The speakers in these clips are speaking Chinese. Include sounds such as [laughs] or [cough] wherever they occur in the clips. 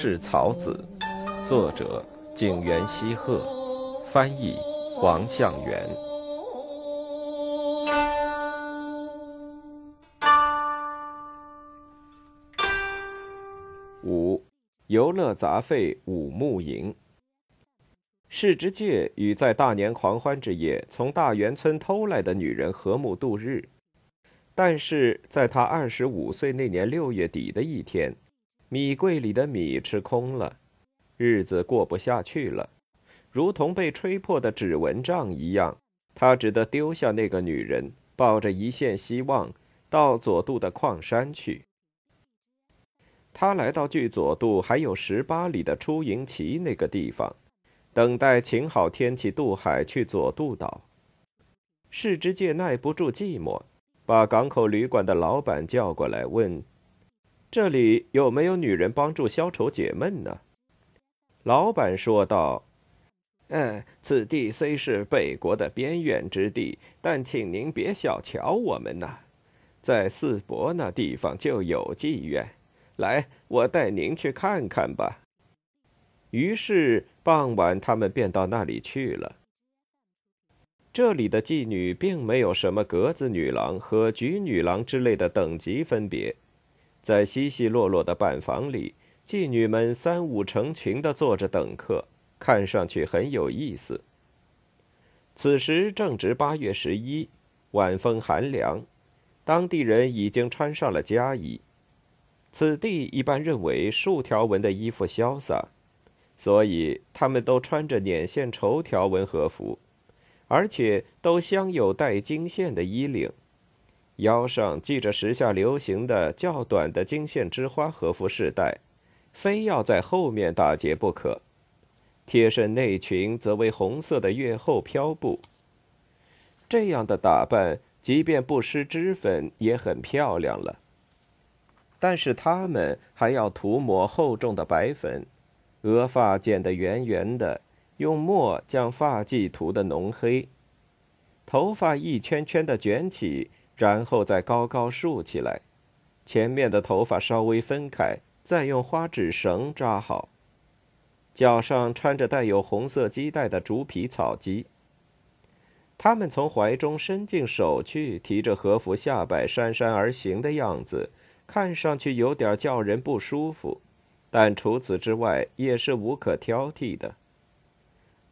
氏草子，作者景元西鹤，翻译王向元。五，游乐杂费五木营。世之介与在大年狂欢之夜从大园村偷来的女人和睦度日，但是在他二十五岁那年六月底的一天，米柜里的米吃空了，日子过不下去了，如同被吹破的纸蚊帐一样，他只得丢下那个女人，抱着一线希望，到佐渡的矿山去。他来到距佐渡还有十八里的出营旗那个地方。等待晴好天气渡海去佐渡岛。世之介耐不住寂寞，把港口旅馆的老板叫过来问：“这里有没有女人帮助消愁解闷呢？”老板说道：“嗯，此地虽是北国的边远之地，但请您别小瞧我们呐，在四伯那地方就有妓院。来，我带您去看看吧。”于是傍晚，他们便到那里去了。这里的妓女并没有什么格子女郎和菊女郎之类的等级分别，在稀稀落落的板房里，妓女们三五成群的坐着等客，看上去很有意思。此时正值八月十一，晚风寒凉，当地人已经穿上了家衣。此地一般认为竖条纹的衣服潇洒。所以他们都穿着捻线绸条纹和服，而且都镶有带金线的衣领，腰上系着时下流行的较短的金线织花和服饰带，非要在后面打结不可。贴身内裙则为红色的月后飘布。这样的打扮，即便不施脂粉也很漂亮了。但是他们还要涂抹厚重的白粉。额发剪得圆圆的，用墨将发髻涂得浓黑。头发一圈圈的卷起，然后再高高竖起来，前面的头发稍微分开，再用花纸绳扎好。脚上穿着带有红色系带的竹皮草屐。他们从怀中伸进手去，提着和服下摆姗姗而行的样子，看上去有点叫人不舒服。但除此之外，也是无可挑剔的。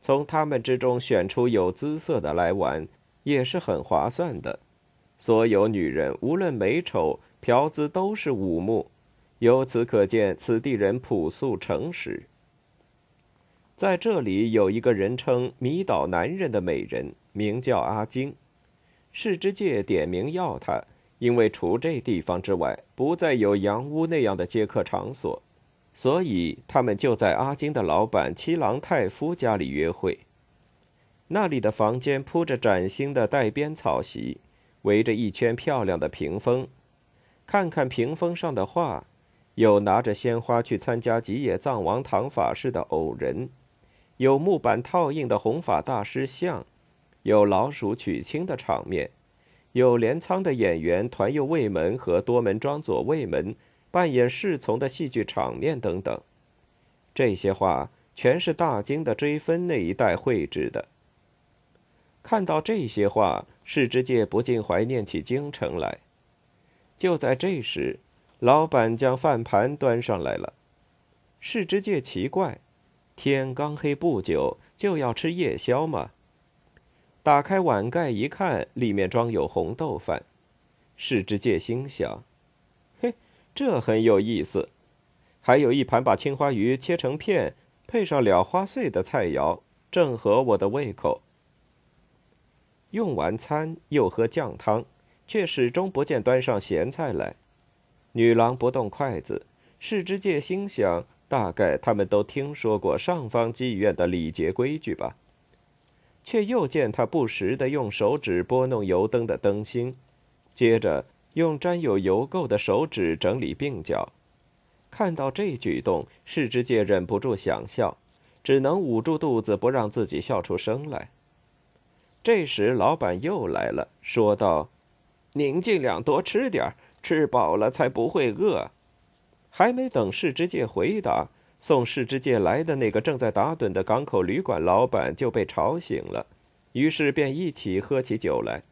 从他们之中选出有姿色的来玩，也是很划算的。所有女人无论美丑，嫖资都是五目。由此可见，此地人朴素诚实。在这里有一个人称“迷倒男人”的美人，名叫阿金。世之介点名要她，因为除这地方之外，不再有洋屋那样的接客场所。所以他们就在阿金的老板七郎太夫家里约会。那里的房间铺着崭新的带边草席，围着一圈漂亮的屏风。看看屏风上的画，有拿着鲜花去参加吉野藏王堂法事的偶人，有木板套印的弘法大师像，有老鼠娶亲的场面，有镰仓的演员团右卫门和多门庄左卫门。扮演侍从的戏剧场面等等，这些画全是大京的追分那一代绘制的。看到这些画，世之介不禁怀念起京城来。就在这时，老板将饭盘端上来了。世之介奇怪，天刚黑不久，就要吃夜宵吗？打开碗盖一看，里面装有红豆饭。世之介心想。嘿这很有意思，还有一盘把青花鱼切成片，配上了花碎的菜肴，正合我的胃口。用完餐又喝酱汤，却始终不见端上咸菜来。女郎不动筷子，世之介心想，大概他们都听说过上方妓院的礼节规矩吧。却又见他不时的用手指拨弄油灯的灯芯，接着。用沾有油垢的手指整理鬓角，看到这举动，世之介忍不住想笑，只能捂住肚子不让自己笑出声来。这时，老板又来了，说道：“您尽量多吃点吃饱了才不会饿。”还没等世之介回答，送世之介来的那个正在打盹的港口旅馆老板就被吵醒了，于是便一起喝起酒来，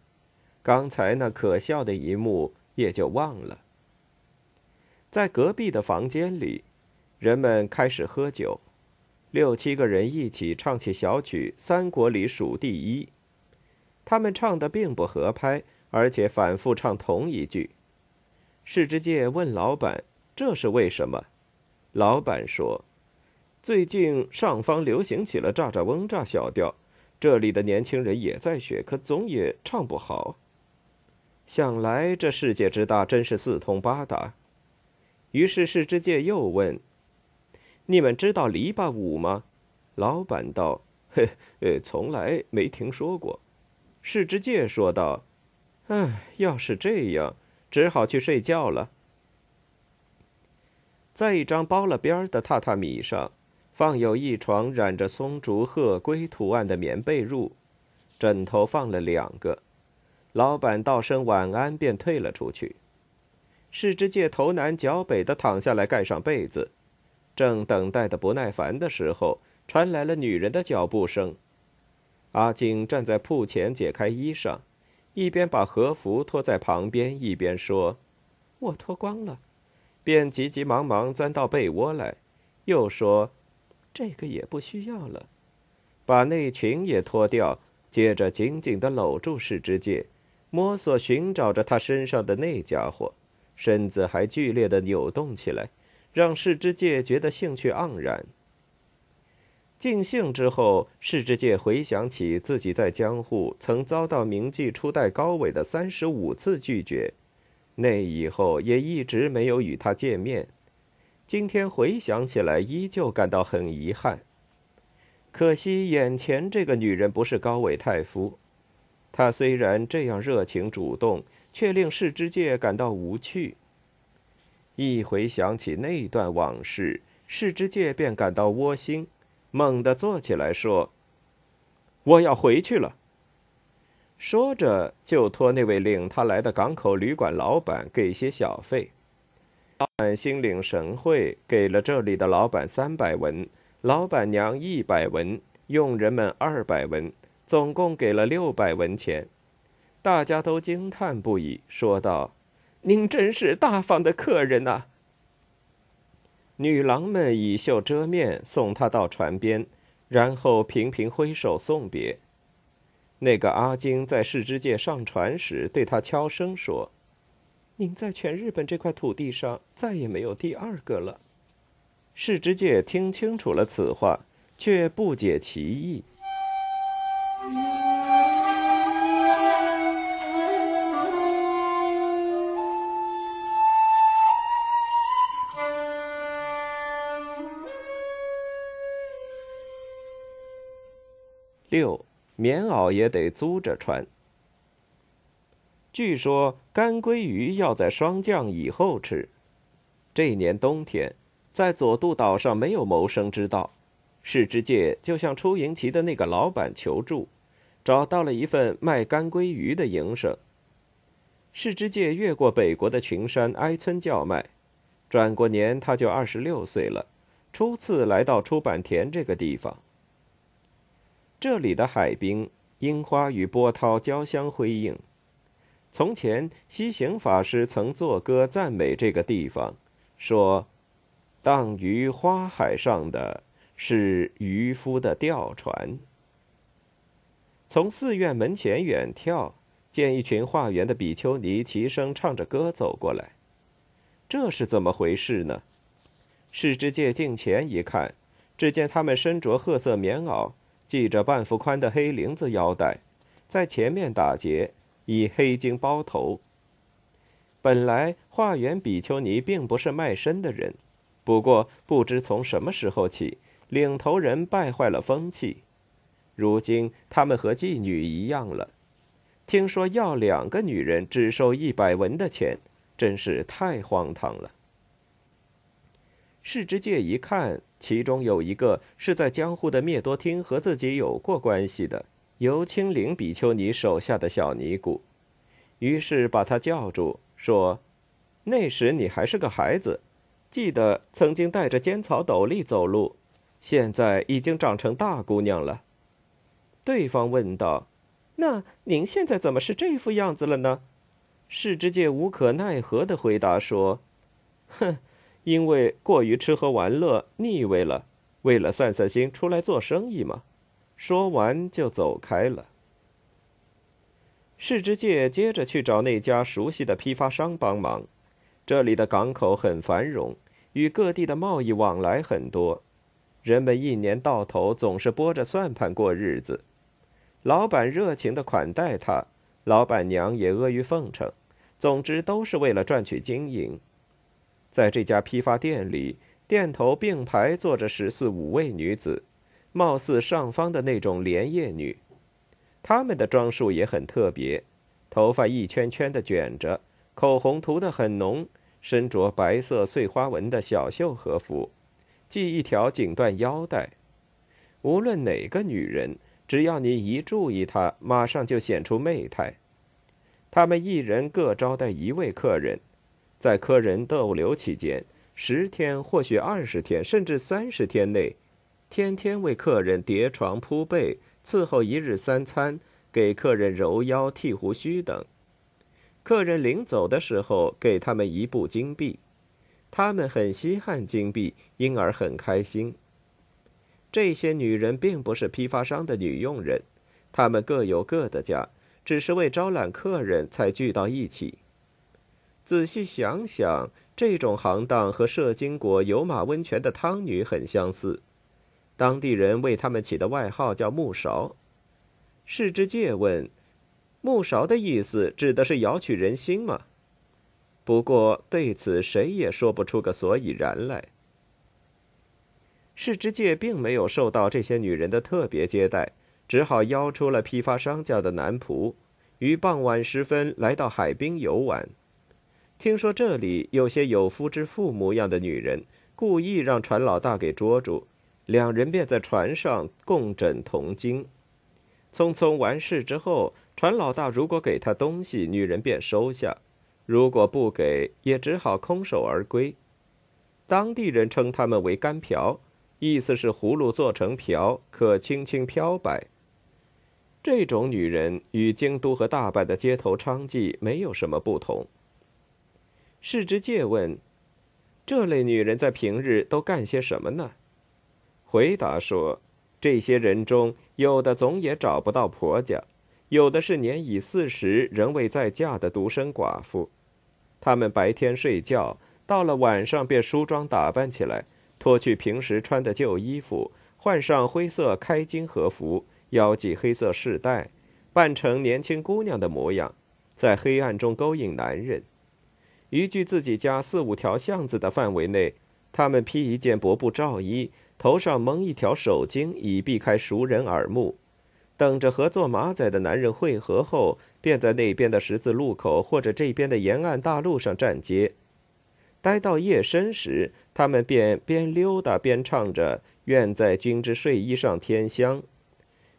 刚才那可笑的一幕也就忘了。在隔壁的房间里，人们开始喝酒，六七个人一起唱起小曲《三国里数第一》，他们唱的并不合拍，而且反复唱同一句。世之介问老板：“这是为什么？”老板说：“最近上方流行起了‘炸炸嗡炸’小调，这里的年轻人也在学，可总也唱不好。想来这世界之大，真是四通八达。”于是世之介又问：“你们知道篱笆舞吗？”老板道：“嘿，[laughs] 呃，从来没听说过。”世之介说道：“唉，要是这样……”只好去睡觉了。在一张包了边的榻榻米上，放有一床染着松竹鹤龟图案的棉被褥，枕头放了两个。老板道声晚安，便退了出去。世之介头南脚北的躺下来，盖上被子，正等待的不耐烦的时候，传来了女人的脚步声。阿金站在铺前，解开衣裳。一边把和服脱在旁边，一边说：“我脱光了。”便急急忙忙钻到被窝来，又说：“这个也不需要了。”把内裙也脱掉，接着紧紧的搂住世之介，摸索寻找着他身上的那家伙，身子还剧烈的扭动起来，让世之介觉得兴趣盎然。尽兴之后，世之介回想起自己在江户曾遭到名妓初代高尾的三十五次拒绝，那以后也一直没有与他见面。今天回想起来，依旧感到很遗憾。可惜眼前这个女人不是高尾太夫，她虽然这样热情主动，却令世之介感到无趣。一回想起那段往事，世之介便感到窝心。猛地坐起来说：“我要回去了。”说着，就托那位领他来的港口旅馆老板给些小费。老板心领神会，给了这里的老板三百文，老板娘一百文，佣人们二百文，总共给了六百文钱。大家都惊叹不已，说道：“您真是大方的客人呐！”女郎们以袖遮面，送他到船边，然后频频挥手送别。那个阿金在世之介上船时，对他悄声说：“您在全日本这块土地上再也没有第二个了。”世之介听清楚了此话，却不解其意。六，棉袄也得租着穿。据说干鲑鱼要在霜降以后吃。这年冬天，在佐渡岛上没有谋生之道，市之介就向出营旗的那个老板求助，找到了一份卖干鲑鱼的营生。市之介越过北国的群山挨村叫卖，转过年他就二十六岁了，初次来到出版田这个地方。这里的海滨樱花与波涛交相辉映。从前西行法师曾作歌赞美这个地方，说：“荡于花海上的是渔夫的吊船。”从寺院门前远眺，见一群化缘的比丘尼齐声唱着歌走过来，这是怎么回事呢？世之界近前一看，只见他们身着褐色棉袄。系着半幅宽的黑绫子腰带，在前面打结，以黑巾包头。本来化缘比丘尼并不是卖身的人，不过不知从什么时候起，领头人败坏了风气，如今他们和妓女一样了。听说要两个女人只收一百文的钱，真是太荒唐了。世之介一看。其中有一个是在江户的灭多厅和自己有过关系的，由青灵比丘尼手下的小尼姑，于是把他叫住，说：“那时你还是个孩子，记得曾经戴着尖草斗笠走路，现在已经长成大姑娘了。对方问道：“那您现在怎么是这副样子了呢？”世之介无可奈何的回答说：“ [laughs] 哼，因为过于吃喝玩乐腻味了，为了散散心，出来做生意嘛。”说完就走开了。世之介接着去找那家熟悉的批发商帮忙。这里的港口很繁荣，与各地的贸易往来很多，人们一年到头总是拨着算盘过日子。老板热情的款待他，老板娘也阿谀奉承，总之都是为了赚取经营。在这家批发店里，店头并排坐着十四五位女子，貌似上方的那种连夜女。她们的装束也很特别，头发一圈圈的卷着。口红涂得很浓，身着白色碎花纹的小袖和服，系一条锦缎腰带。无论哪个女人，只要你一注意她，马上就显出媚态。他们一人各招待一位客人，在客人逗留期间，十天或许二十天，甚至三十天内，天天为客人叠床铺被，伺候一日三餐，给客人揉腰、剃胡须等。客人临走的时候，给他们一部金币，他们很稀罕金币，因而很开心。这些女人并不是批发商的女佣人，她们各有各的家，只是为招揽客人才聚到一起。仔细想想，这种行当和射金国有马温泉的汤女很相似，当地人为他们起的外号叫“木勺”。世之介问。木勺的意思指的是摇取人心吗？不过对此谁也说不出个所以然来。世之介并没有受到这些女人的特别接待，只好邀出了批发商家的男仆，于傍晚时分来到海滨游玩。听说这里有些有夫之妇模样的女人，故意让船老大给捉住，两人便在船上共枕同经。匆匆完事之后。船老大如果给他东西，女人便收下；如果不给，也只好空手而归。当地人称他们为“干瓢”，意思是葫芦做成瓢，可轻轻漂摆。这种女人与京都和大阪的街头娼妓没有什么不同。世之介问：“这类女人在平日都干些什么呢？”回答说：“这些人中有的总也找不到婆家。”有的是年已四十仍未再嫁的独身寡妇，她们白天睡觉，到了晚上便梳妆打扮起来，脱去平时穿的旧衣服，换上灰色开襟和服，腰系黑色饰带，扮成年轻姑娘的模样，在黑暗中勾引男人。依据自己家四五条巷子的范围内，他们披一件薄布罩衣，头上蒙一条手巾，以避开熟人耳目。等着和做马仔的男人会合后，便在那边的十字路口或者这边的沿岸大路上站街。待到夜深时，他们便边溜达边唱着“愿在君之睡衣上添香”，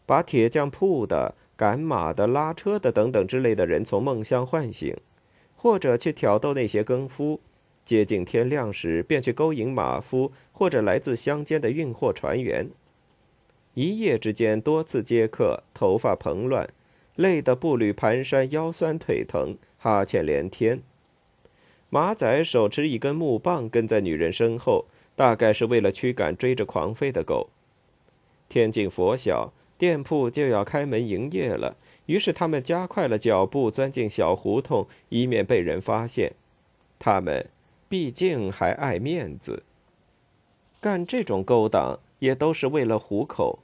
把铁匠铺的、赶马的、拉车的等等之类的人从梦乡唤醒，或者去挑逗那些更夫。接近天亮时，便去勾引马夫或者来自乡间的运货船员。一夜之间多次接客，头发蓬乱，累得步履蹒跚，腰酸腿疼，哈欠连天。马仔手持一根木棒，跟在女人身后，大概是为了驱赶追着狂吠的狗。天近拂晓，店铺就要开门营业了，于是他们加快了脚步，钻进小胡同，以免被人发现。他们毕竟还爱面子，干这种勾当也都是为了糊口。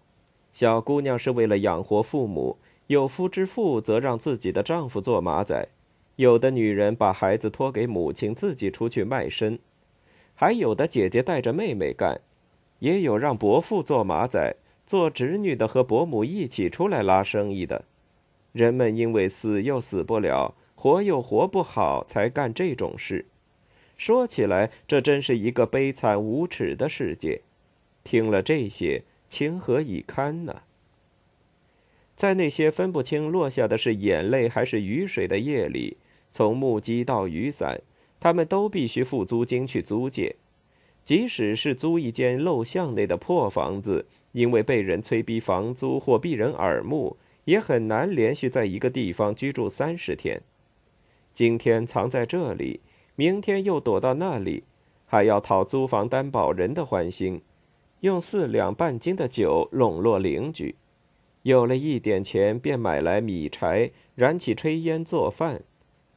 小姑娘是为了养活父母，有夫之妇则让自己的丈夫做马仔，有的女人把孩子托给母亲，自己出去卖身，还有的姐姐带着妹妹干，也有让伯父做马仔，做侄女的和伯母一起出来拉生意的。人们因为死又死不了，活又活不好，才干这种事。说起来，这真是一个悲惨无耻的世界。听了这些。情何以堪呢？在那些分不清落下的是眼泪还是雨水的夜里，从木屐到雨伞，他们都必须付租金去租借。即使是租一间陋巷内的破房子，因为被人催逼房租或避人耳目，也很难连续在一个地方居住三十天。今天藏在这里，明天又躲到那里，还要讨租房担保人的欢心，用四两半斤的酒笼络邻居。有了一点钱，便买来米柴，燃起炊烟做饭。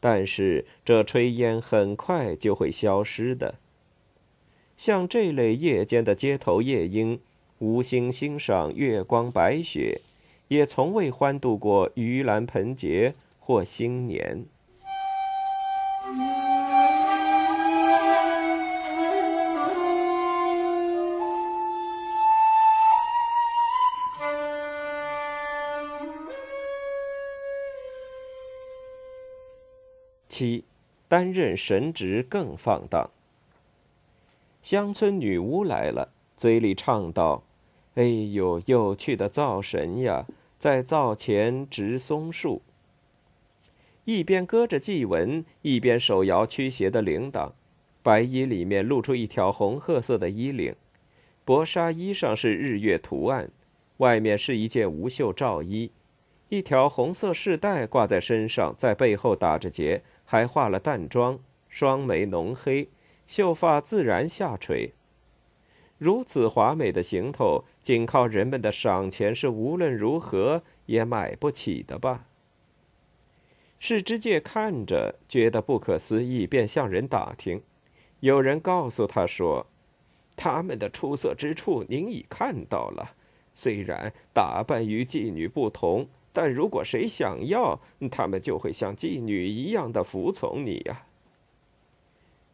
但是这炊烟很快就会消失的。像这类夜间的街头夜莺，无心欣赏月光白雪，也从未欢度过盂兰盆节或新年。七，担任神职更放荡。乡村女巫来了，嘴里唱道：“哎呦，有趣的灶神呀，在灶前植松树。”一边搁着祭文，一边手摇驱邪的铃铛。白衣里面露出一条红褐色的衣领，薄纱衣上是日月图案，外面是一件无袖罩衣，一条红色饰带挂在身上，在背后打着结，还化了淡妆，双眉浓黑。秀发自然下垂，如此华美的行头，仅靠人们的赏钱是无论如何也买不起的吧？世之介看着觉得不可思议，便向人打听。有人告诉他说：“他们的出色之处您已看到了，虽然打扮与妓女不同，但如果谁想要，他们就会像妓女一样的服从你呀。”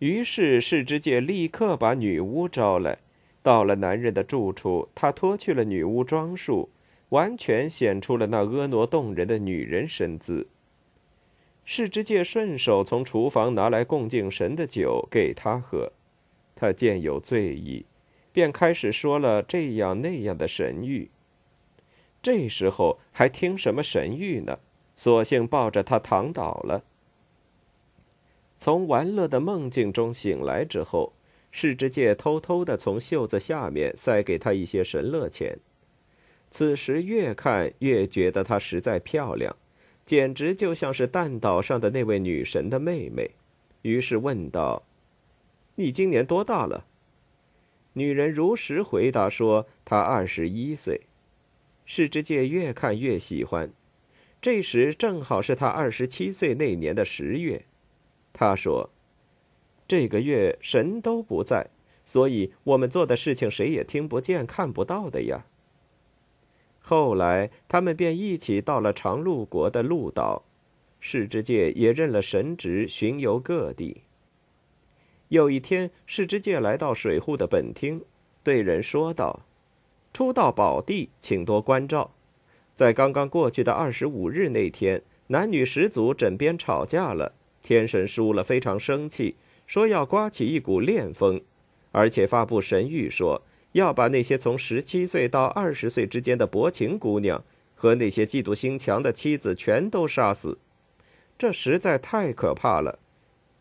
于是，世之介立刻把女巫招来。到了男人的住处，他脱去了女巫装束，完全显出了那婀娜动人的女人身姿。世之介顺手从厨房拿来供敬神的酒给他喝，他见有醉意，便开始说了这样那样的神谕。这时候还听什么神谕呢？索性抱着他躺倒了。从玩乐的梦境中醒来之后，世之介偷偷的从袖子下面塞给他一些神乐钱。此时越看越觉得她实在漂亮，简直就像是弹岛上的那位女神的妹妹。于是问道：“你今年多大了？”女人如实回答说：“她二十一岁。”世之介越看越喜欢。这时正好是他二十七岁那年的十月。他说：“这个月神都不在，所以我们做的事情谁也听不见、看不到的呀。”后来他们便一起到了长鹿国的鹿岛，世之介也任了神职，巡游各地。有一天，世之介来到水户的本厅，对人说道：“初到宝地，请多关照。在刚刚过去的二十五日那天，男女十族枕边吵架了。”天神输了，非常生气，说要刮起一股恋风，而且发布神谕说要把那些从十七岁到二十岁之间的薄情姑娘和那些嫉妒心强的妻子全都杀死。这实在太可怕了。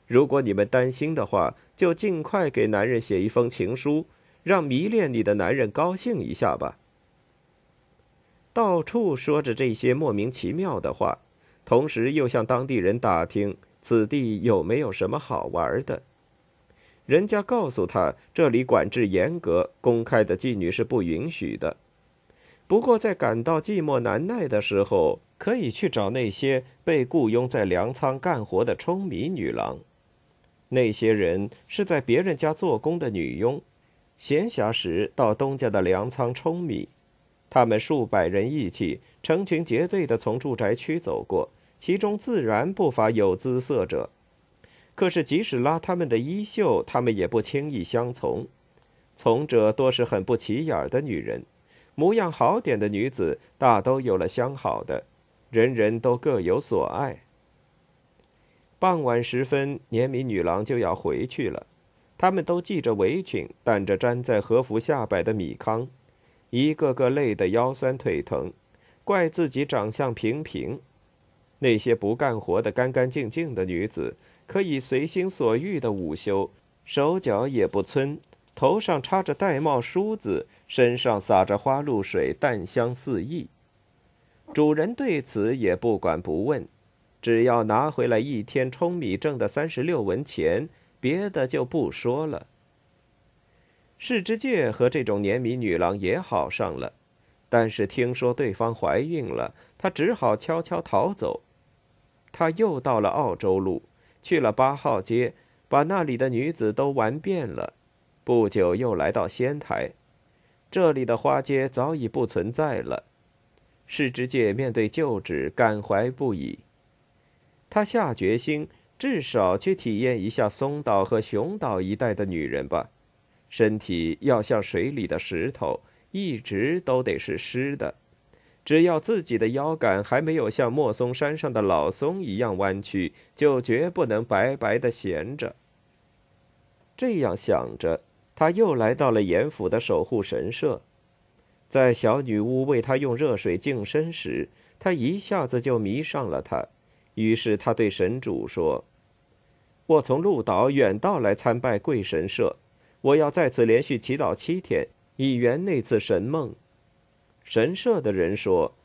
如果你们担心的话，就尽快给男人写一封情书，让迷恋你的男人高兴一下吧。到处说着这些莫名其妙的话，同时又向当地人打听。此地有没有什么好玩的？人家告诉他，这里管制严格，公开的妓女是不允许的。不过，在感到寂寞难耐的时候，可以去找那些被雇佣在粮仓干活的舂米女郎。那些人是在别人家做工的女佣，闲暇时到东家的粮仓舂米。他们数百人一起，成群结队的从住宅区走过。其中自然不乏有姿色者，可是即使拉他们的衣袖，他们也不轻易相从。从者多是很不起眼的女人，模样好点的女子大都有了相好的，人人都各有所爱。傍晚时分，年米女郎就要回去了，她们都系着围裙，担着粘在和服下摆的米糠，一个个累得腰酸腿疼，怪自己长相平平。那些不干活的干干净净的女子，可以随心所欲的午休，手脚也不皴，头上插着玳瑁梳子，身上洒着花露水，淡香四溢。主人对此也不管不问，只要拿回来一天舂米挣的三十六文钱，别的就不说了。世之介和这种年米女郎也好上了，但是听说对方怀孕了，他只好悄悄逃走。他又到了澳洲路，去了八号街，把那里的女子都玩遍了。不久又来到仙台，这里的花街早已不存在了。世之介面对旧址，感怀不已。他下决心，至少去体验一下松岛和熊岛一带的女人吧。身体要像水里的石头，一直都得是湿的。只要自己的腰杆还没有像莫松山上的老松一样弯曲，就绝不能白白的闲着。这样想着，他又来到了严府的守护神社，在小女巫为他用热水净身时，他一下子就迷上了她。于是他对神主说：“我从鹿岛远道来参拜贵神社。”我要在此连续祈祷七天，以圆那次神梦。神社的人说：“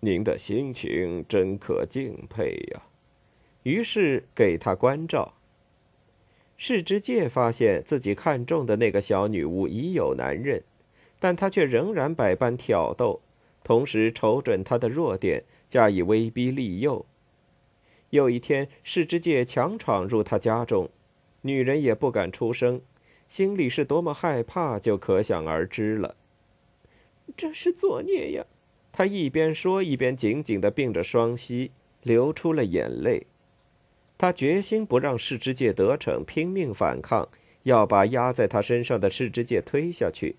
您的心情真可敬佩呀。”于是给他关照。世之介发现自己看中的那个小女巫已有男人，但他却仍然百般挑逗，同时瞅准她的弱点，加以威逼利诱。有一天，世之介强闯入他家中，女人也不敢出声。心里是多么害怕，就可想而知了。这是作孽呀！他一边说，一边紧紧的并着双膝，流出了眼泪。他决心不让世之介得逞，拼命反抗，要把压在他身上的世之介推下去。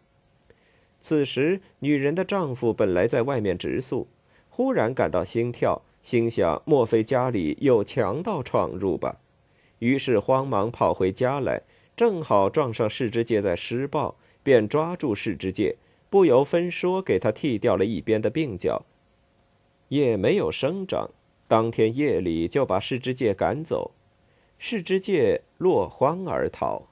此时，女人的丈夫本来在外面植宿，忽然感到心跳，心想：莫非家里有强盗闯入吧？于是慌忙跑回家来。正好撞上世之介在施暴，便抓住世之介，不由分说给他剃掉了一边的鬓角，也没有生长。当天夜里就把世之介赶走，世之介落荒而逃。